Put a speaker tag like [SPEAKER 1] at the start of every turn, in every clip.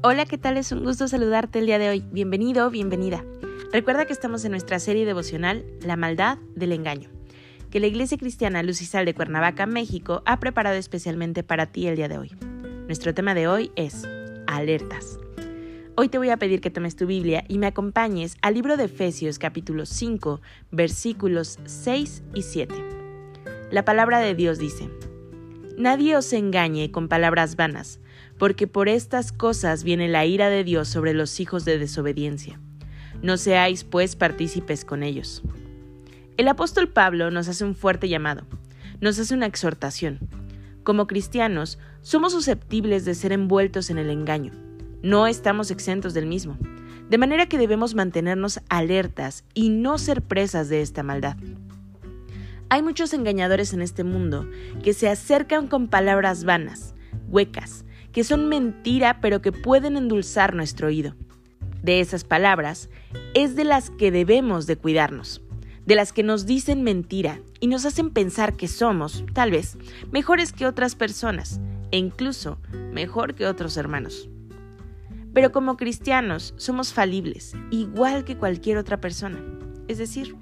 [SPEAKER 1] Hola, ¿qué tal? Es un gusto saludarte el día de hoy. Bienvenido, bienvenida. Recuerda que estamos en nuestra serie devocional La maldad del engaño, que la Iglesia Cristiana Lucisal de Cuernavaca, México, ha preparado especialmente para ti el día de hoy. Nuestro tema de hoy es alertas. Hoy te voy a pedir que tomes tu Biblia y me acompañes al libro de Efesios capítulo 5, versículos 6 y 7. La palabra de Dios dice, Nadie os engañe con palabras vanas, porque por estas cosas viene la ira de Dios sobre los hijos de desobediencia. No seáis, pues, partícipes con ellos. El apóstol Pablo nos hace un fuerte llamado, nos hace una exhortación. Como cristianos, somos susceptibles de ser envueltos en el engaño. No estamos exentos del mismo. De manera que debemos mantenernos alertas y no ser presas de esta maldad. Hay muchos engañadores en este mundo que se acercan con palabras vanas, huecas, que son mentira pero que pueden endulzar nuestro oído. De esas palabras es de las que debemos de cuidarnos, de las que nos dicen mentira y nos hacen pensar que somos, tal vez, mejores que otras personas e incluso mejor que otros hermanos. Pero como cristianos somos falibles, igual que cualquier otra persona. Es decir,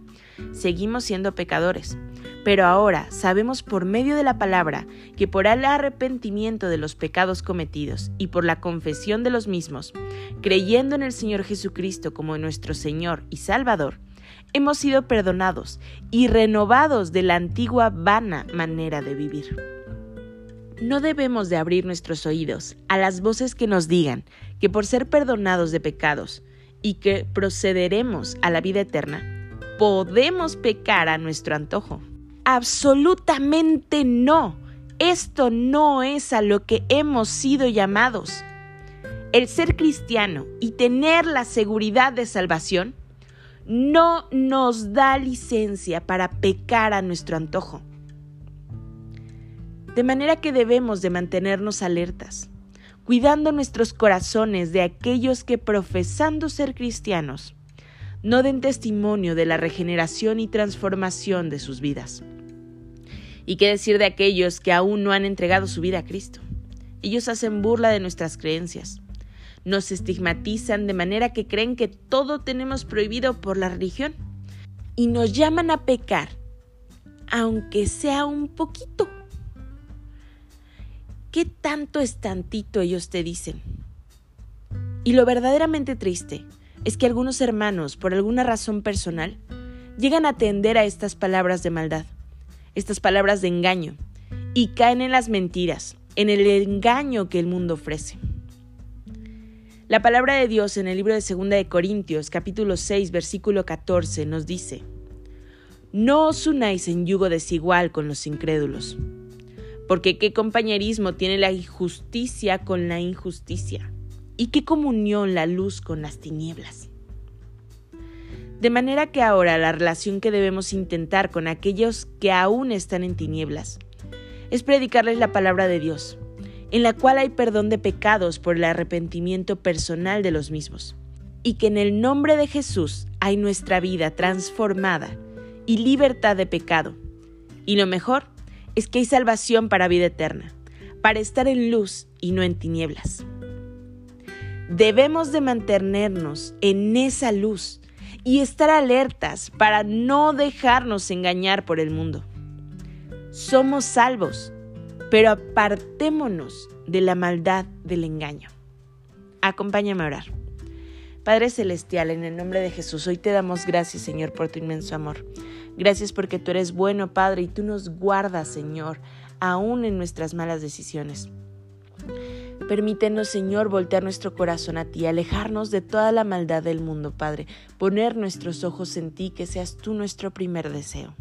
[SPEAKER 1] seguimos siendo pecadores, pero ahora sabemos por medio de la palabra que por el arrepentimiento de los pecados cometidos y por la confesión de los mismos, creyendo en el Señor Jesucristo como nuestro Señor y Salvador, hemos sido perdonados y renovados de la antigua vana manera de vivir. No debemos de abrir nuestros oídos a las voces que nos digan que por ser perdonados de pecados y que procederemos a la vida eterna, podemos pecar a nuestro antojo. Absolutamente no. Esto no es a lo que hemos sido llamados. El ser cristiano y tener la seguridad de salvación no nos da licencia para pecar a nuestro antojo. De manera que debemos de mantenernos alertas, cuidando nuestros corazones de aquellos que profesando ser cristianos, no den testimonio de la regeneración y transformación de sus vidas. ¿Y qué decir de aquellos que aún no han entregado su vida a Cristo? Ellos hacen burla de nuestras creencias. Nos estigmatizan de manera que creen que todo tenemos prohibido por la religión. Y nos llaman a pecar, aunque sea un poquito. ¿Qué tanto es tantito ellos te dicen? Y lo verdaderamente triste es que algunos hermanos, por alguna razón personal, llegan a atender a estas palabras de maldad estas palabras de engaño y caen en las mentiras, en el engaño que el mundo ofrece. La palabra de Dios en el libro de 2 de Corintios, capítulo 6, versículo 14 nos dice: No os unáis en yugo desigual con los incrédulos, porque qué compañerismo tiene la injusticia con la injusticia, y qué comunión la luz con las tinieblas. De manera que ahora la relación que debemos intentar con aquellos que aún están en tinieblas es predicarles la palabra de Dios, en la cual hay perdón de pecados por el arrepentimiento personal de los mismos, y que en el nombre de Jesús hay nuestra vida transformada y libertad de pecado. Y lo mejor es que hay salvación para vida eterna, para estar en luz y no en tinieblas. Debemos de mantenernos en esa luz y estar alertas para no dejarnos engañar por el mundo. Somos salvos, pero apartémonos de la maldad del engaño. Acompáñame a orar. Padre Celestial, en el nombre de Jesús, hoy te damos gracias, Señor, por tu inmenso amor. Gracias porque tú eres bueno, Padre, y tú nos guardas, Señor, aún en nuestras malas decisiones. Permítenos, Señor, voltear nuestro corazón a ti, alejarnos de toda la maldad del mundo, Padre, poner nuestros ojos en ti, que seas tú nuestro primer deseo.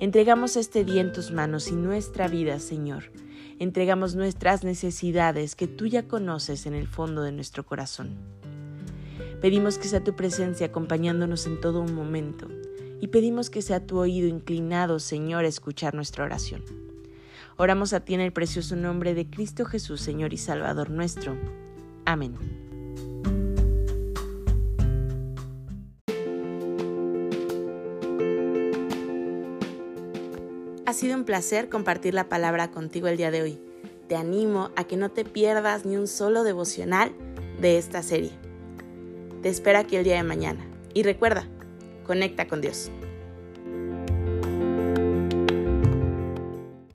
[SPEAKER 1] Entregamos este día en tus manos y nuestra vida, Señor. entregamos nuestras necesidades que tú ya conoces en el fondo de nuestro corazón. Pedimos que sea tu presencia acompañándonos en todo un momento y pedimos que sea tu oído inclinado, Señor, a escuchar nuestra oración. Oramos a ti en el precioso nombre de Cristo Jesús, Señor y Salvador nuestro. Amén. Ha sido un placer compartir la palabra contigo el día de hoy. Te animo a que no te pierdas ni un solo devocional de esta serie. Te espero aquí el día de mañana. Y recuerda, conecta con Dios.